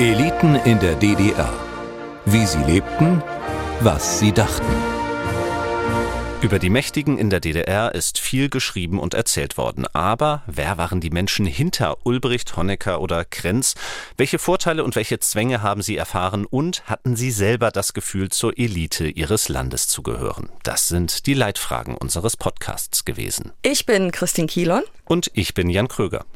Eliten in der DDR. Wie sie lebten, was sie dachten. Über die Mächtigen in der DDR ist viel geschrieben und erzählt worden. Aber wer waren die Menschen hinter Ulbricht, Honecker oder Krenz? Welche Vorteile und welche Zwänge haben sie erfahren? Und hatten sie selber das Gefühl, zur Elite ihres Landes zu gehören? Das sind die Leitfragen unseres Podcasts gewesen. Ich bin Christine Kielon. Und ich bin Jan Kröger.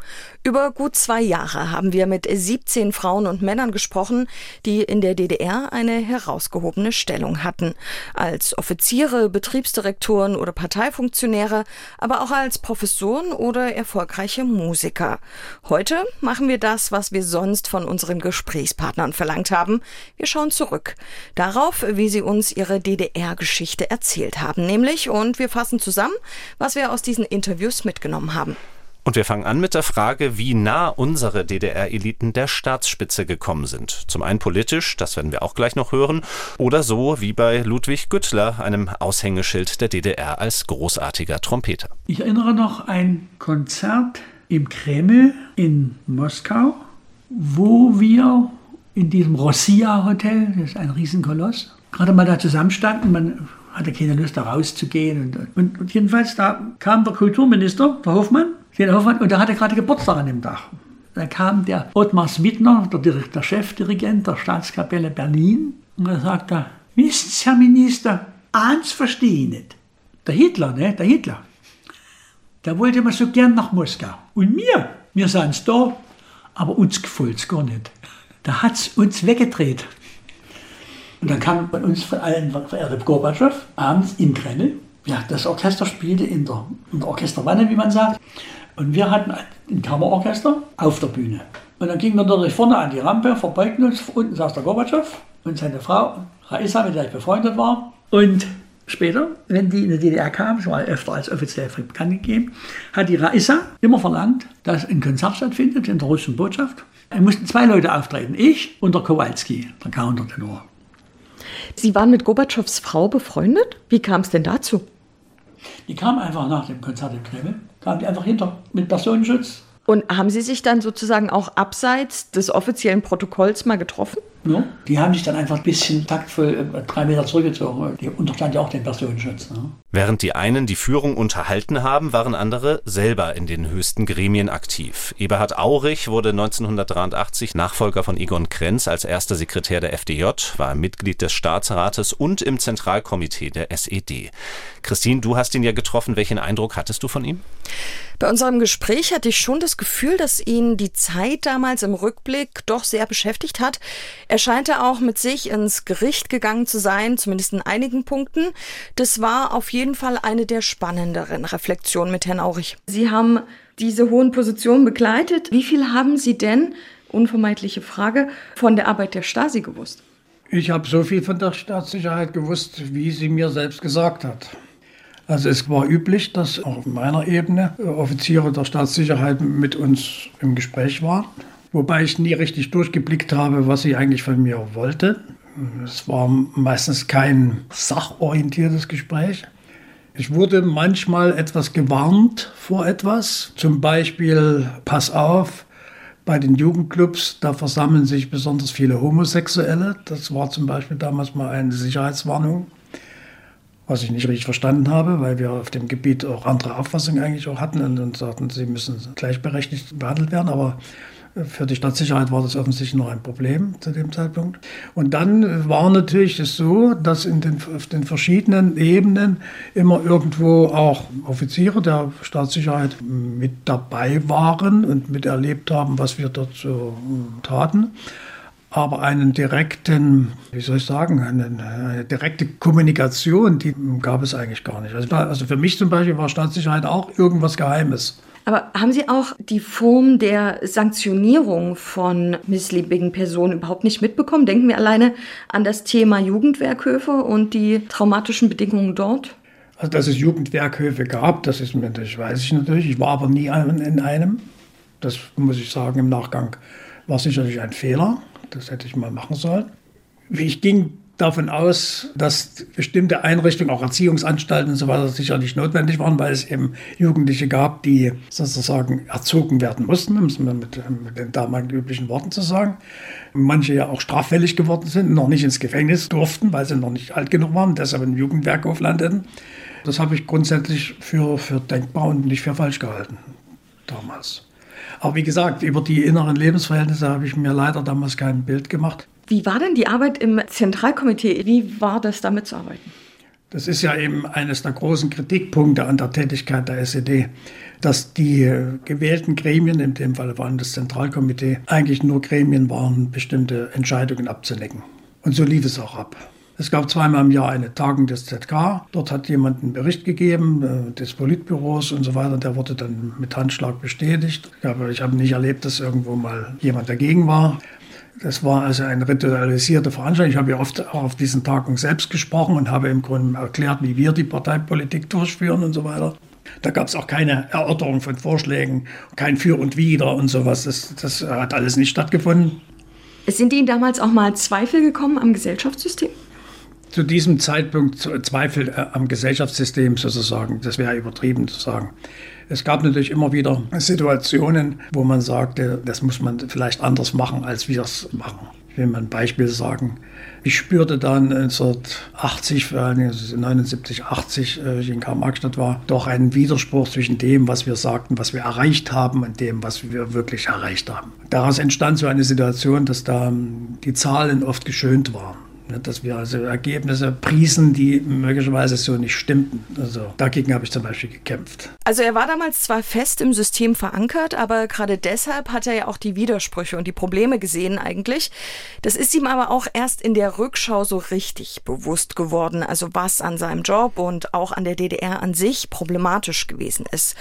Über gut zwei Jahre haben wir mit 17 Frauen und Männern gesprochen, die in der DDR eine herausgehobene Stellung hatten. Als Offiziere, Betriebsdirektoren oder Parteifunktionäre, aber auch als Professoren oder erfolgreiche Musiker. Heute machen wir das, was wir sonst von unseren Gesprächspartnern verlangt haben. Wir schauen zurück. Darauf, wie sie uns ihre DDR-Geschichte erzählt haben, nämlich, und wir fassen zusammen, was wir aus diesen Interviews mitgenommen haben. Und wir fangen an mit der Frage, wie nah unsere DDR-Eliten der Staatsspitze gekommen sind. Zum einen politisch, das werden wir auch gleich noch hören, oder so wie bei Ludwig Güttler, einem Aushängeschild der DDR als großartiger Trompeter. Ich erinnere noch ein Konzert im Kreml in Moskau, wo wir in diesem Rossia Hotel, das ist ein Riesenkoloss, gerade mal da zusammenstanden. Man hatte keine Lust, da rauszugehen. Und, und, und jedenfalls, da kam der Kulturminister, der Hofmann, Hoffmann, und der hatte gerade Geburtstag an dem Tag. Da kam der Ottmar Swidner, der, der Chefdirigent der Staatskapelle Berlin, und er sagte, wissen Sie, Herr Minister, eins verstehe ich nicht. Der Hitler, ne, der Hitler, der wollte immer so gern nach Moskau. Und wir, wir sind da, aber uns gefällt es gar nicht. Da hat es uns weggedreht. Und dann kam von uns von allen verehrte Gorbatschow abends im Kreml. Ja, das Orchester spielte in der, in der Orchesterwanne, wie man sagt. Und wir hatten ein Kammerorchester auf der Bühne. Und dann gingen wir natürlich vorne an die Rampe, verbeugten uns. Unten saß der Gorbatschow und seine Frau, Raisa, mit der ich befreundet war. Und später, wenn die in die DDR kam, schon mal öfter als offiziell bekannt gegeben, hat die Raisa immer verlangt, dass ein Konzert stattfindet in der russischen Botschaft. Es mussten zwei Leute auftreten, ich und der Kowalski, der Countertenor. Sie waren mit Gorbatschows Frau befreundet? Wie kam es denn dazu? Die kam einfach nach dem Konzert im Kreml, kam die einfach hinter mit Personenschutz. Und haben Sie sich dann sozusagen auch abseits des offiziellen Protokolls mal getroffen? Ja, die haben sich dann einfach ein bisschen taktvoll äh, drei Meter zurückgezogen. Die unterstand ja auch den Personenschutz. Ne? Während die einen die Führung unterhalten haben, waren andere selber in den höchsten Gremien aktiv. Eberhard Aurich wurde 1983 Nachfolger von Egon Krenz als erster Sekretär der FDJ, war Mitglied des Staatsrates und im Zentralkomitee der SED. Christine, du hast ihn ja getroffen. Welchen Eindruck hattest du von ihm? Bei unserem Gespräch hatte ich schon das Gefühl, dass ihn die Zeit damals im Rückblick doch sehr beschäftigt hat. Er scheinte auch mit sich ins Gericht gegangen zu sein, zumindest in einigen Punkten. Das war auf jeden Fall eine der spannenderen Reflexionen mit Herrn Aurich. Sie haben diese hohen Positionen begleitet. Wie viel haben Sie denn, unvermeidliche Frage, von der Arbeit der Stasi gewusst? Ich habe so viel von der Staatssicherheit gewusst, wie sie mir selbst gesagt hat. Also es war üblich, dass auch auf meiner Ebene Offiziere der Staatssicherheit mit uns im Gespräch waren, wobei ich nie richtig durchgeblickt habe, was sie eigentlich von mir wollte. Es war meistens kein sachorientiertes Gespräch. Ich wurde manchmal etwas gewarnt vor etwas, zum Beispiel, pass auf, bei den Jugendclubs, da versammeln sich besonders viele Homosexuelle. Das war zum Beispiel damals mal eine Sicherheitswarnung was ich nicht richtig verstanden habe, weil wir auf dem Gebiet auch andere Auffassungen eigentlich auch hatten und, und sagten, sie müssen gleichberechtigt behandelt werden. Aber für die Stadtsicherheit war das offensichtlich noch ein Problem zu dem Zeitpunkt. Und dann war natürlich es so, dass in den, auf den verschiedenen Ebenen immer irgendwo auch Offiziere der Staatssicherheit mit dabei waren und miterlebt haben, was wir dort so taten aber einen direkten, wie soll ich sagen, eine, eine, direkte Kommunikation, die gab es eigentlich gar nicht. Also, also für mich zum Beispiel war Staatssicherheit auch irgendwas Geheimes. Aber haben Sie auch die Form der Sanktionierung von missliebigen Personen überhaupt nicht mitbekommen? Denken wir alleine an das Thema Jugendwerkhöfe und die traumatischen Bedingungen dort? Also, dass es Jugendwerkhöfe gab, das, ist, das weiß ich natürlich. Ich war aber nie in einem. Das muss ich sagen im Nachgang. War sicherlich ein Fehler. Das hätte ich mal machen sollen. Ich ging davon aus, dass bestimmte Einrichtungen, auch Erziehungsanstalten und so weiter, sicherlich notwendig waren, weil es eben Jugendliche gab, die sozusagen erzogen werden mussten, um es mit, mit den damaligen üblichen Worten zu sagen. Manche ja auch straffällig geworden sind, noch nicht ins Gefängnis durften, weil sie noch nicht alt genug waren, deshalb im Jugendwerkhof landeten. Das habe ich grundsätzlich für, für denkbar und nicht für falsch gehalten damals. Aber wie gesagt, über die inneren Lebensverhältnisse habe ich mir leider damals kein Bild gemacht. Wie war denn die Arbeit im Zentralkomitee? Wie war das, damit zu arbeiten? Das ist ja eben eines der großen Kritikpunkte an der Tätigkeit der SED, dass die gewählten Gremien, in dem Fall waren das Zentralkomitee, eigentlich nur Gremien waren, bestimmte Entscheidungen abzunecken. Und so lief es auch ab. Es gab zweimal im Jahr eine Tagung des ZK. Dort hat jemand einen Bericht gegeben, äh, des Politbüros und so weiter. Der wurde dann mit Handschlag bestätigt. Aber ich habe nicht erlebt, dass irgendwo mal jemand dagegen war. Das war also eine ritualisierte Veranstaltung. Ich habe ja oft auch auf diesen Tagungen selbst gesprochen und habe im Grunde erklärt, wie wir die Parteipolitik durchführen und so weiter. Da gab es auch keine Erörterung von Vorschlägen, kein Für und Wider und sowas. Das, das hat alles nicht stattgefunden. Sind Ihnen damals auch mal Zweifel gekommen am Gesellschaftssystem? Zu diesem Zeitpunkt Zweifel äh, am Gesellschaftssystem sozusagen. Das wäre übertrieben zu sagen. Es gab natürlich immer wieder Situationen, wo man sagte, das muss man vielleicht anders machen, als wir es machen. Ich will mal ein Beispiel sagen. Ich spürte dann 1980, 79, 80, wie ich in Karl-Marx-Stadt war, doch einen Widerspruch zwischen dem, was wir sagten, was wir erreicht haben und dem, was wir wirklich erreicht haben. Daraus entstand so eine Situation, dass da die Zahlen oft geschönt waren. Ne, dass wir also Ergebnisse priesen, die möglicherweise so nicht stimmten. Also dagegen habe ich zum Beispiel gekämpft. Also er war damals zwar fest im System verankert, aber gerade deshalb hat er ja auch die Widersprüche und die Probleme gesehen eigentlich. Das ist ihm aber auch erst in der Rückschau so richtig bewusst geworden, also was an seinem Job und auch an der DDR an sich problematisch gewesen ist.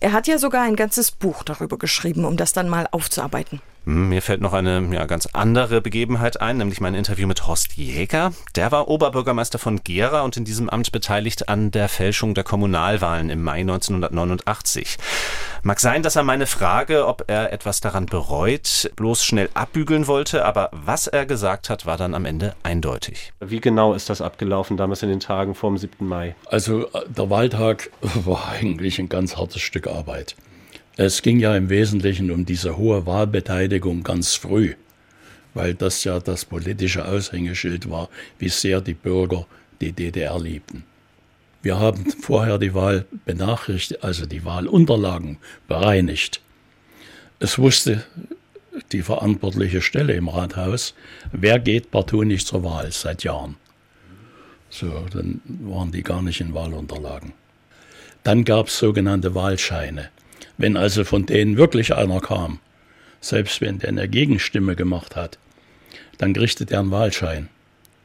Er hat ja sogar ein ganzes Buch darüber geschrieben, um das dann mal aufzuarbeiten. Hm, mir fällt noch eine ja, ganz andere Begebenheit ein, nämlich mein Interview mit Horst Jäger. Der war Oberbürgermeister von Gera und in diesem Amt beteiligt an der Fälschung der Kommunalwahlen im Mai 1989. Mag sein, dass er meine Frage, ob er etwas daran bereut, bloß schnell abbügeln wollte, aber was er gesagt hat, war dann am Ende eindeutig. Wie genau ist das abgelaufen damals in den Tagen vor dem 7. Mai? Also äh, der Wahltag war eigentlich ein ganz hartes Stück Arbeit. Es ging ja im Wesentlichen um diese hohe Wahlbeteiligung ganz früh, weil das ja das politische Aushängeschild war, wie sehr die Bürger die DDR liebten. Wir haben vorher die Wahl benachrichtigt, also die Wahlunterlagen bereinigt. Es wusste die verantwortliche Stelle im Rathaus, wer geht partout nicht zur Wahl seit Jahren. So, dann waren die gar nicht in Wahlunterlagen. Dann gab es sogenannte Wahlscheine. Wenn also von denen wirklich einer kam, selbst wenn der eine Gegenstimme gemacht hat, dann kriegte der einen Wahlschein.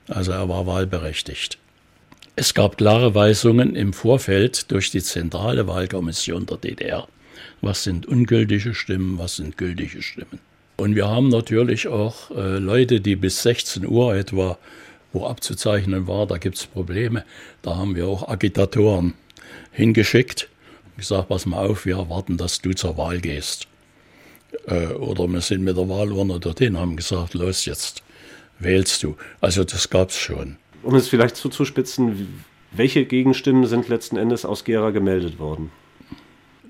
Also er war wahlberechtigt. Es gab klare Weisungen im Vorfeld durch die zentrale Wahlkommission der DDR. Was sind ungültige Stimmen, was sind gültige Stimmen. Und wir haben natürlich auch äh, Leute, die bis 16 Uhr etwa, wo abzuzeichnen war, da gibt es Probleme. Da haben wir auch Agitatoren hingeschickt ich sage, pass mal auf, wir erwarten, dass du zur Wahl gehst. Äh, oder wir sind mit der Wahlurne dorthin, haben gesagt, los jetzt, wählst du. Also das gab es schon. Um es vielleicht zuzuspitzen, welche Gegenstimmen sind letzten Endes aus Gera gemeldet worden?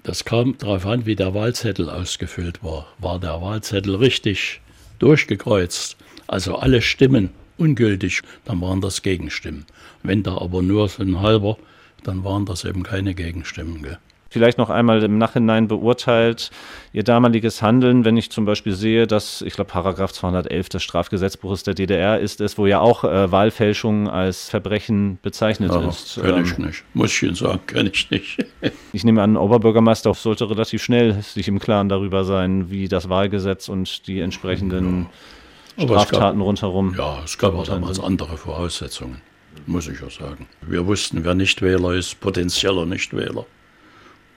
Das kam darauf an, wie der Wahlzettel ausgefüllt war. War der Wahlzettel richtig durchgekreuzt, also alle Stimmen ungültig, dann waren das Gegenstimmen. Wenn da aber nur so ein halber, dann waren das eben keine Gegenstimmen. Gell? Vielleicht noch einmal im Nachhinein beurteilt Ihr damaliges Handeln, wenn ich zum Beispiel sehe, dass, ich glaube, Paragraph 211 des Strafgesetzbuches der DDR ist es, wo ja auch äh, Wahlfälschung als Verbrechen bezeichnet ja, ist. Ich ähm, nicht, muss ich Ihnen sagen, kenne ich nicht. ich nehme an, Oberbürgermeister sollte relativ schnell sich im Klaren darüber sein, wie das Wahlgesetz und die entsprechenden ja. Straftaten gab, rundherum. Ja, es gab auch damals andere Voraussetzungen, muss ich auch sagen. Wir wussten, wer Nichtwähler ist, potenzieller Nichtwähler.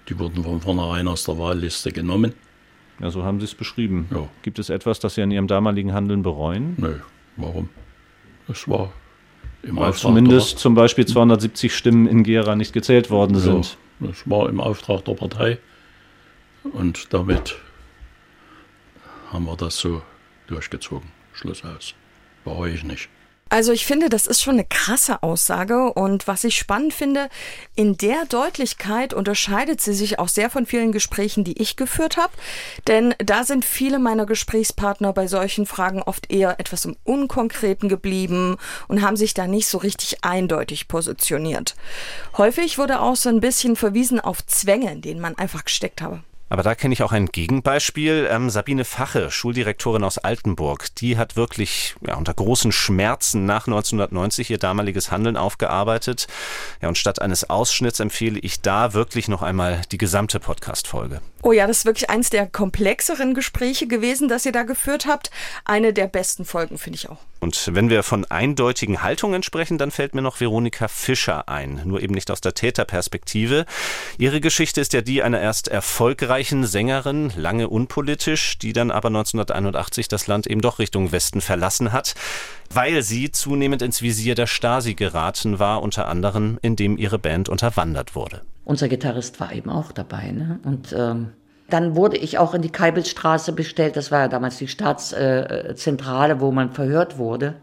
Die wurden von vornherein aus der Wahlliste genommen. Ja, so haben Sie es beschrieben. Ja. Gibt es etwas, das Sie an Ihrem damaligen Handeln bereuen? Nö, warum? Es war im Weil Auftrag zumindest zum Beispiel 270 Stimmen in Gera nicht gezählt worden ja, sind. Das war im Auftrag der Partei und damit haben wir das so durchgezogen. Schluss aus. Bereue ich nicht. Also ich finde, das ist schon eine krasse Aussage und was ich spannend finde, in der Deutlichkeit unterscheidet sie sich auch sehr von vielen Gesprächen, die ich geführt habe, denn da sind viele meiner Gesprächspartner bei solchen Fragen oft eher etwas im Unkonkreten geblieben und haben sich da nicht so richtig eindeutig positioniert. Häufig wurde auch so ein bisschen verwiesen auf Zwänge, denen man einfach gesteckt habe. Aber da kenne ich auch ein Gegenbeispiel. Ähm, Sabine Fache, Schuldirektorin aus Altenburg, die hat wirklich ja, unter großen Schmerzen nach 1990 ihr damaliges Handeln aufgearbeitet. Ja, und statt eines Ausschnitts empfehle ich da wirklich noch einmal die gesamte Podcast-Folge. Oh ja, das ist wirklich eins der komplexeren Gespräche gewesen, das ihr da geführt habt. Eine der besten Folgen, finde ich auch. Und wenn wir von eindeutigen Haltungen sprechen, dann fällt mir noch Veronika Fischer ein, nur eben nicht aus der Täterperspektive. Ihre Geschichte ist ja die einer erst erfolgreichen Sängerin, lange unpolitisch, die dann aber 1981 das Land eben doch Richtung Westen verlassen hat, weil sie zunehmend ins Visier der Stasi geraten war, unter anderem indem ihre Band unterwandert wurde. Unser Gitarrist war eben auch dabei. Ne? Und ähm, dann wurde ich auch in die Keibelstraße bestellt. Das war ja damals die Staatszentrale, äh, wo man verhört wurde,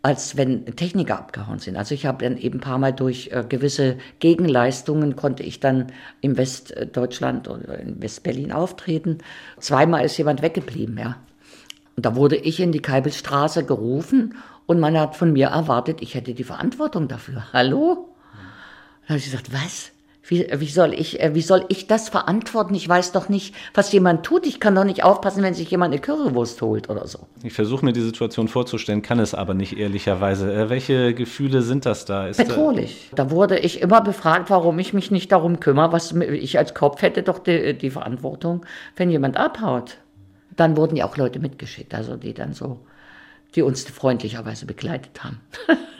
als wenn Techniker abgehauen sind. Also ich habe dann eben ein paar Mal durch äh, gewisse Gegenleistungen konnte ich dann im Westdeutschland oder in Westberlin auftreten. Zweimal ist jemand weggeblieben, ja. Und da wurde ich in die Keibelstraße gerufen und man hat von mir erwartet, ich hätte die Verantwortung dafür. Hallo? Da habe ich gesagt, was? Wie, wie, soll ich, äh, wie soll ich das verantworten? Ich weiß doch nicht, was jemand tut. Ich kann doch nicht aufpassen, wenn sich jemand eine Currywurst holt oder so. Ich versuche mir die Situation vorzustellen, kann es aber nicht ehrlicherweise. Äh, welche Gefühle sind das da? Ist Bedrohlich. Da wurde ich immer befragt, warum ich mich nicht darum kümmere. Was ich als Kopf hätte doch die, die Verantwortung, wenn jemand abhaut. Dann wurden ja auch Leute mitgeschickt, also die dann so die uns freundlicherweise begleitet haben.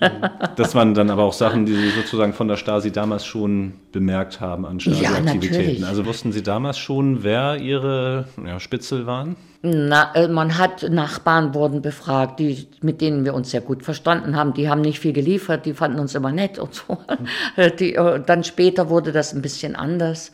das waren dann aber auch Sachen, die Sie sozusagen von der Stasi damals schon bemerkt haben an Stasi-Aktivitäten. Ja, also wussten Sie damals schon, wer Ihre ja, Spitzel waren? Na, äh, man hat Nachbarn wurden befragt, die, mit denen wir uns sehr gut verstanden haben. Die haben nicht viel geliefert, die fanden uns immer nett und so. Hm. Die, äh, dann später wurde das ein bisschen anders.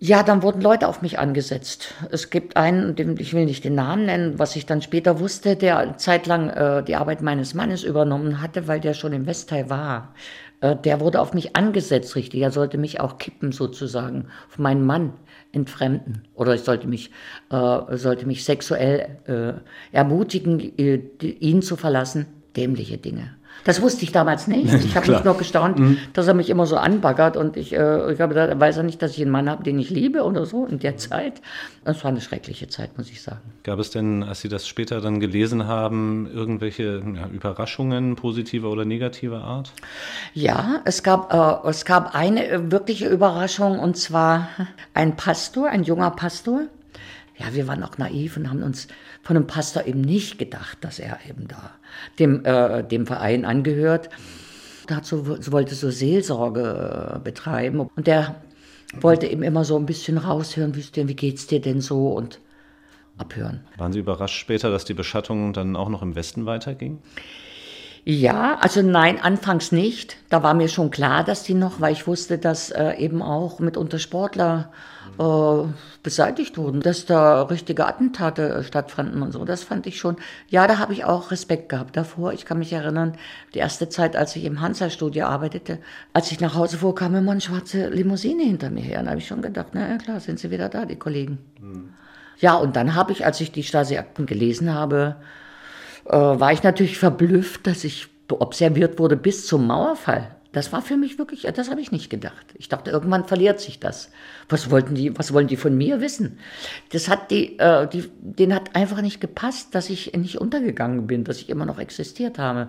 Ja, dann wurden Leute auf mich angesetzt. Es gibt einen, ich will nicht den Namen nennen, was ich dann später wusste, der zeitlang äh, die Arbeit meines Mannes übernommen hatte, weil der schon im Westteil war. Äh, der wurde auf mich angesetzt, richtig. Er sollte mich auch kippen, sozusagen, auf meinen Mann entfremden. Oder ich sollte mich, äh, sollte mich sexuell äh, ermutigen, äh, ihn zu verlassen. Dämliche Dinge. Das wusste ich damals nicht. Ich habe mich nur gestaunt, mhm. dass er mich immer so anbaggert und ich, äh, ich habe gedacht, er weiß ja nicht, dass ich einen Mann habe, den ich liebe oder so in der Zeit. Das war eine schreckliche Zeit, muss ich sagen. Gab es denn, als Sie das später dann gelesen haben, irgendwelche ja, Überraschungen positiver oder negativer Art? Ja, es gab, äh, es gab eine wirkliche Überraschung und zwar ein Pastor, ein junger Pastor. Ja, wir waren auch naiv und haben uns von einem Pastor eben nicht gedacht, dass er eben da dem, äh, dem Verein angehört. Dazu wollte so Seelsorge äh, betreiben und der wollte eben immer so ein bisschen raushören, wie geht's dir denn so und abhören. Waren Sie überrascht später, dass die Beschattung dann auch noch im Westen weiterging? Ja, also nein, anfangs nicht. Da war mir schon klar, dass die noch, weil ich wusste, dass äh, eben auch mitunter Sportler äh, beseitigt wurden, dass da richtige Attentate äh, stattfanden und so. Das fand ich schon, ja, da habe ich auch Respekt gehabt davor. Ich kann mich erinnern, die erste Zeit, als ich im Hansa-Studio arbeitete, als ich nach Hause fuhr, kam immer eine schwarze Limousine hinter mir her. Und da habe ich schon gedacht, na ja, klar, sind sie wieder da, die Kollegen. Mhm. Ja, und dann habe ich, als ich die Stasi-Akten gelesen habe, äh, war ich natürlich verblüfft, dass ich observiert wurde bis zum Mauerfall. Das war für mich wirklich, das habe ich nicht gedacht. Ich dachte, irgendwann verliert sich das. Was wollten die, was wollen die von mir wissen? Das hat die, äh, die, denen hat einfach nicht gepasst, dass ich nicht untergegangen bin, dass ich immer noch existiert habe.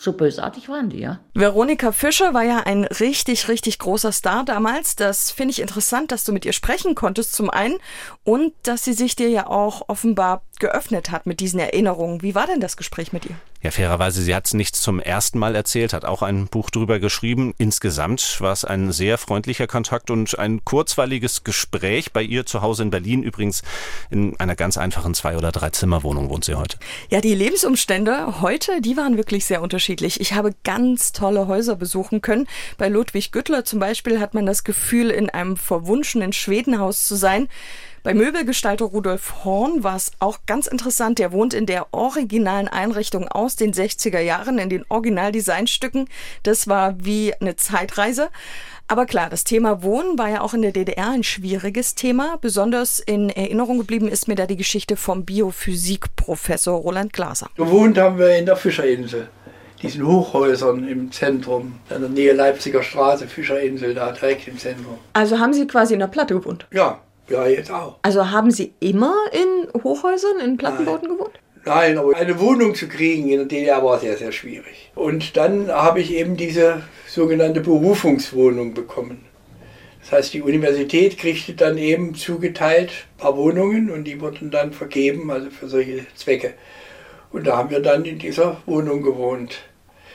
So bösartig waren die, ja. Veronika Fischer war ja ein richtig, richtig großer Star damals. Das finde ich interessant, dass du mit ihr sprechen konntest, zum einen. Und dass sie sich dir ja auch offenbar geöffnet hat mit diesen Erinnerungen. Wie war denn das Gespräch mit ihr? Ja, fairerweise, sie hat es nicht zum ersten Mal erzählt, hat auch ein Buch drüber geschrieben. Insgesamt war es ein sehr freundlicher Kontakt und ein kurzweiliges Gespräch bei ihr zu Hause in Berlin. Übrigens in einer ganz einfachen Zwei- oder Drei-Zimmer-Wohnung wohnt sie heute. Ja, die Lebensumstände heute, die waren wirklich sehr unterschiedlich. Ich habe ganz tolle Häuser besuchen können. Bei Ludwig Güttler zum Beispiel hat man das Gefühl, in einem verwunschenen Schwedenhaus zu sein. Bei Möbelgestalter Rudolf Horn war es auch ganz interessant. Der wohnt in der originalen Einrichtung aus den 60er Jahren, in den Originaldesignstücken. Das war wie eine Zeitreise. Aber klar, das Thema Wohnen war ja auch in der DDR ein schwieriges Thema. Besonders in Erinnerung geblieben ist mir da die Geschichte vom Biophysikprofessor Roland Glaser. Gewohnt haben wir in der Fischerinsel, diesen Hochhäusern im Zentrum, in der Nähe Leipziger Straße, Fischerinsel, da direkt im Zentrum. Also haben Sie quasi in der Platte gewohnt? Ja, ja, jetzt auch. Also haben Sie immer in Hochhäusern, in Plattenbauten Nein. gewohnt? Nein, aber eine Wohnung zu kriegen in der DDR war sehr, sehr schwierig. Und dann habe ich eben diese sogenannte Berufungswohnung bekommen. Das heißt, die Universität kriegte dann eben zugeteilt ein paar Wohnungen und die wurden dann vergeben, also für solche Zwecke. Und da haben wir dann in dieser Wohnung gewohnt.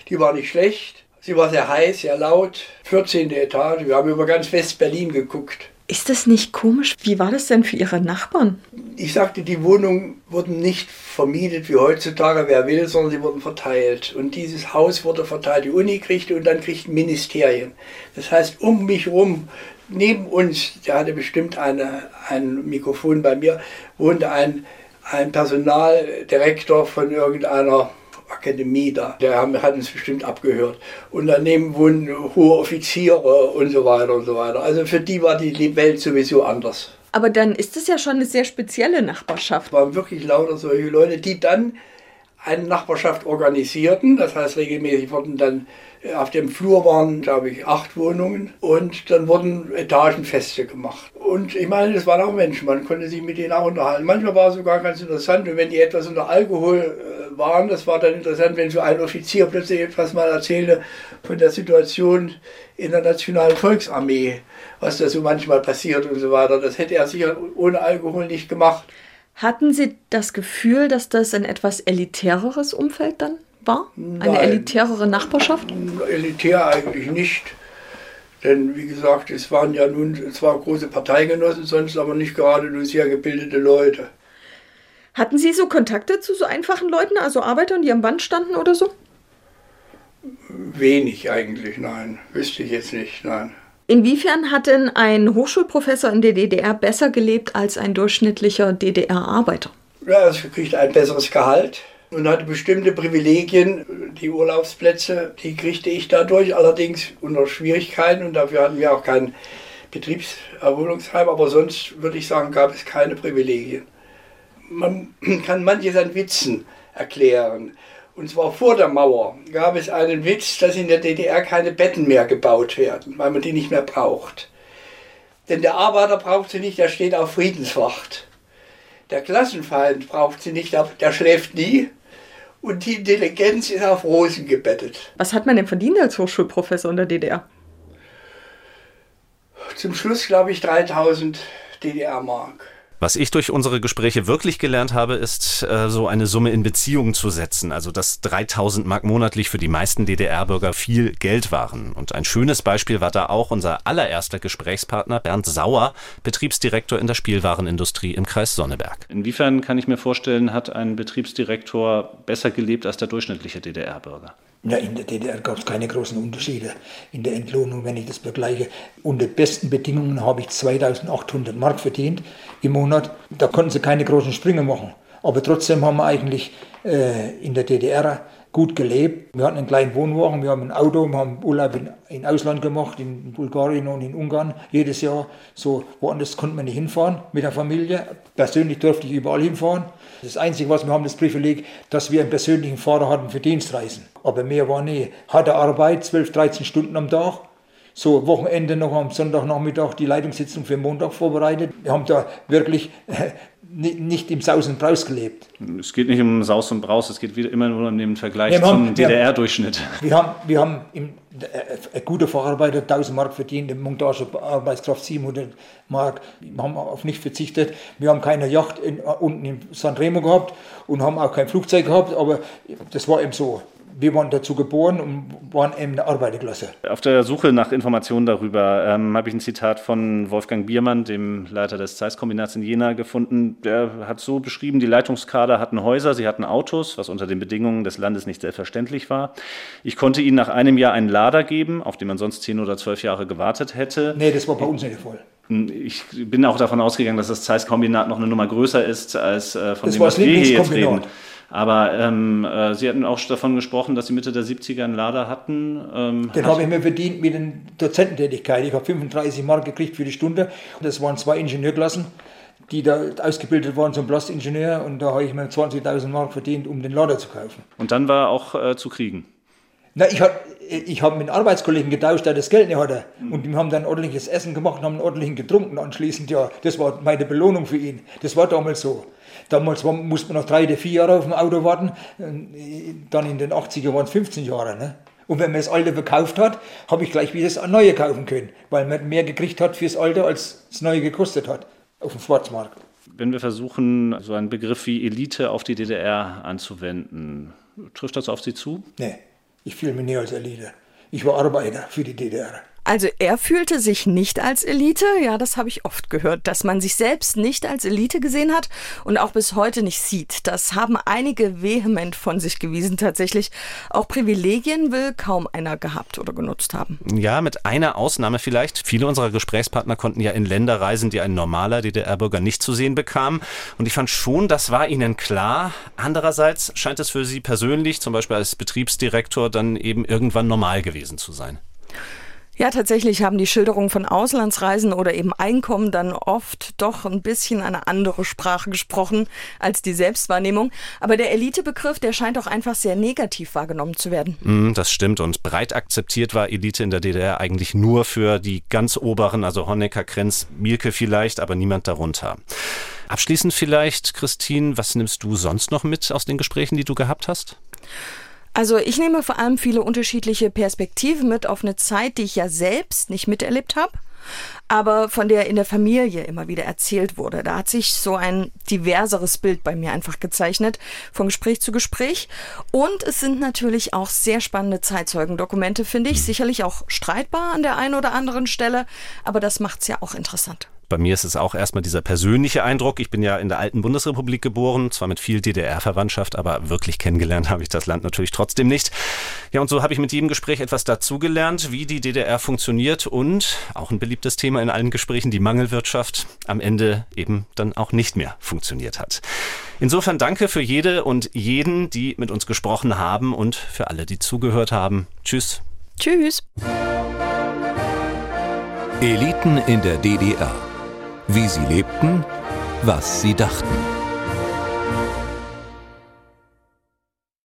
Die war nicht schlecht, sie war sehr heiß, sehr laut, 14. Etage, wir haben über ganz West-Berlin geguckt. Ist das nicht komisch? Wie war das denn für Ihre Nachbarn? Ich sagte, die Wohnungen wurden nicht vermietet wie heutzutage, wer will, sondern sie wurden verteilt. Und dieses Haus wurde verteilt. Die Uni kriegte und dann kriegten Ministerien. Das heißt, um mich rum, neben uns, der hatte bestimmt eine, ein Mikrofon bei mir, wohnte ein, ein Personaldirektor von irgendeiner Akademie da. Der haben- hat uns bestimmt abgehört. Und daneben wohnen hohe Offiziere und so weiter und so weiter. Also für die war die Welt sowieso anders. Aber dann ist es ja schon eine sehr spezielle Nachbarschaft. Es waren wirklich lauter solche Leute, die dann eine Nachbarschaft organisierten. Das heißt, regelmäßig wurden dann äh, auf dem Flur waren, glaube ich, acht Wohnungen und dann wurden Etagenfeste gemacht. Und ich meine, das waren auch Menschen, man konnte sich mit denen auch unterhalten. Manchmal war es sogar ganz interessant und wenn die etwas unter Alkohol äh, waren, das war dann interessant, wenn so ein Offizier plötzlich etwas mal erzählte von der Situation in der Nationalen Volksarmee, was da so manchmal passiert und so weiter. Das hätte er sicher ohne Alkohol nicht gemacht. Hatten Sie das Gefühl, dass das ein etwas elitäreres Umfeld dann war? Eine Nein. elitärere Nachbarschaft? Elitär eigentlich nicht. Denn wie gesagt, es waren ja nun zwar große Parteigenossen, sonst aber nicht gerade nur sehr gebildete Leute. Hatten Sie so Kontakte zu so einfachen Leuten, also Arbeitern, die am Band standen oder so? Wenig eigentlich, nein. Wüsste ich jetzt nicht, nein. Inwiefern hat denn ein Hochschulprofessor in der DDR besser gelebt als ein durchschnittlicher DDR-Arbeiter? Ja, es kriegt ein besseres Gehalt und hatte bestimmte Privilegien. Die Urlaubsplätze, die kriegte ich dadurch, allerdings unter Schwierigkeiten und dafür hatten wir auch kein Betriebserholungsheim. Aber sonst würde ich sagen, gab es keine Privilegien. Man kann manches an Witzen erklären. Und zwar vor der Mauer gab es einen Witz, dass in der DDR keine Betten mehr gebaut werden, weil man die nicht mehr braucht. Denn der Arbeiter braucht sie nicht, der steht auf Friedenswacht. Der Klassenfeind braucht sie nicht, der schläft nie. Und die Intelligenz ist auf Rosen gebettet. Was hat man denn verdient als Hochschulprofessor in der DDR? Zum Schluss, glaube ich, 3000 DDR-Mark. Was ich durch unsere Gespräche wirklich gelernt habe, ist, äh, so eine Summe in Beziehung zu setzen. Also, dass 3000 Mark monatlich für die meisten DDR-Bürger viel Geld waren. Und ein schönes Beispiel war da auch unser allererster Gesprächspartner Bernd Sauer, Betriebsdirektor in der Spielwarenindustrie im Kreis Sonneberg. Inwiefern kann ich mir vorstellen, hat ein Betriebsdirektor besser gelebt als der durchschnittliche DDR-Bürger? Ja, in der DDR gab es keine großen Unterschiede in der Entlohnung, wenn ich das vergleiche. Unter besten Bedingungen habe ich 2800 Mark verdient im Monat. Da konnten sie keine großen Sprünge machen. Aber trotzdem haben wir eigentlich äh, in der DDR gut gelebt. Wir hatten einen kleinen Wohnwagen, wir haben ein Auto, wir haben Urlaub in, in Ausland gemacht, in Bulgarien und in Ungarn jedes Jahr. So woanders konnte man nicht hinfahren mit der Familie. Persönlich durfte ich überall hinfahren. Das Einzige, was wir haben, das Privileg, dass wir einen persönlichen Fahrer hatten für Dienstreisen. Aber mehr war nie. Harte Arbeit, 12, 13 Stunden am Tag. So, Wochenende noch am Sonntagnachmittag die Leitungssitzung für Montag vorbereitet. Wir haben da wirklich nicht, im Saus und Braus gelebt. Es geht nicht um Saus und Braus, es geht wieder immer nur um den Vergleich wir zum DDR-Durchschnitt. Wir haben, wir haben im, äh, ein guter Facharbeiter 1000 Mark verdient, eine Montagearbeitskraft 700 Mark. Wir haben auf nicht verzichtet. Wir haben keine Yacht in, unten in San Remo gehabt und haben auch kein Flugzeug gehabt, aber das war eben so. Wir waren dazu geboren und waren eben eine Arbeiterklasse. Auf der Suche nach Informationen darüber ähm, habe ich ein Zitat von Wolfgang Biermann, dem Leiter des Zeiss-Kombinats in Jena, gefunden. Der hat so beschrieben, die Leitungskader hatten Häuser, sie hatten Autos, was unter den Bedingungen des Landes nicht selbstverständlich war. Ich konnte ihnen nach einem Jahr einen Lader geben, auf den man sonst zehn oder zwölf Jahre gewartet hätte. Nee, das war bei uns nicht voll. Ich bin auch davon ausgegangen, dass das Zeiss-Kombinat noch eine Nummer größer ist als äh, von Das dem, was wir hier jetzt reden. Aber ähm, äh, Sie hatten auch davon gesprochen, dass Sie Mitte der 70er einen Lader hatten. Ähm, Den habe ich mir verdient mit den Dozententätigkeit. Ich habe 35 Mark gekriegt für die Stunde. Das waren zwei Ingenieurklassen, die da ausgebildet waren zum Plastikingenieur. Und da habe ich mir 20.000 Mark verdient, um den Lader zu kaufen. Und dann war auch äh, zu kriegen. Na, ich habe ich hab mit Arbeitskollegen getauscht, der das Geld nicht hatte. Und die haben dann ordentliches Essen gemacht und haben ordentlich getrunken anschließend. Ja, das war meine Belohnung für ihn. Das war damals so. Damals war, musste man noch drei oder vier Jahre auf dem Auto warten. Dann in den 80er waren es 15 Jahre. Ne? Und wenn man das alte verkauft hat, habe ich gleich wieder das neue kaufen können. Weil man mehr gekriegt hat fürs alte, als das neue gekostet hat. Auf dem Schwarzmarkt. Wenn wir versuchen, so einen Begriff wie Elite auf die DDR anzuwenden, trifft das auf Sie zu? Nee, ich fühle mich nie als Elite. Ich war Arbeiter für die DDR. Also er fühlte sich nicht als Elite, ja, das habe ich oft gehört, dass man sich selbst nicht als Elite gesehen hat und auch bis heute nicht sieht. Das haben einige vehement von sich gewiesen tatsächlich. Auch Privilegien will kaum einer gehabt oder genutzt haben. Ja, mit einer Ausnahme vielleicht. Viele unserer Gesprächspartner konnten ja in Länder reisen, die ein normaler DDR-Bürger nicht zu sehen bekam. Und ich fand schon, das war ihnen klar. Andererseits scheint es für sie persönlich, zum Beispiel als Betriebsdirektor, dann eben irgendwann normal gewesen zu sein. Ja, tatsächlich haben die Schilderungen von Auslandsreisen oder eben Einkommen dann oft doch ein bisschen eine andere Sprache gesprochen als die Selbstwahrnehmung. Aber der Elitebegriff, der scheint auch einfach sehr negativ wahrgenommen zu werden. Mm, Das stimmt und breit akzeptiert war Elite in der DDR eigentlich nur für die ganz oberen, also Honecker, Krenz, Mielke vielleicht, aber niemand darunter. Abschließend vielleicht, Christine, was nimmst du sonst noch mit aus den Gesprächen, die du gehabt hast? Also ich nehme vor allem viele unterschiedliche Perspektiven mit auf eine Zeit, die ich ja selbst nicht miterlebt habe, aber von der in der Familie immer wieder erzählt wurde. Da hat sich so ein diverseres Bild bei mir einfach gezeichnet, von Gespräch zu Gespräch. Und es sind natürlich auch sehr spannende Zeitzeugendokumente, finde ich. Sicherlich auch streitbar an der einen oder anderen Stelle, aber das macht's ja auch interessant. Bei mir ist es auch erstmal dieser persönliche Eindruck. Ich bin ja in der alten Bundesrepublik geboren, zwar mit viel DDR-Verwandtschaft, aber wirklich kennengelernt habe ich das Land natürlich trotzdem nicht. Ja, und so habe ich mit jedem Gespräch etwas dazugelernt, wie die DDR funktioniert und auch ein beliebtes Thema in allen Gesprächen, die Mangelwirtschaft am Ende eben dann auch nicht mehr funktioniert hat. Insofern danke für jede und jeden, die mit uns gesprochen haben und für alle, die zugehört haben. Tschüss. Tschüss. Eliten in der DDR. Wie sie lebten, was sie dachten.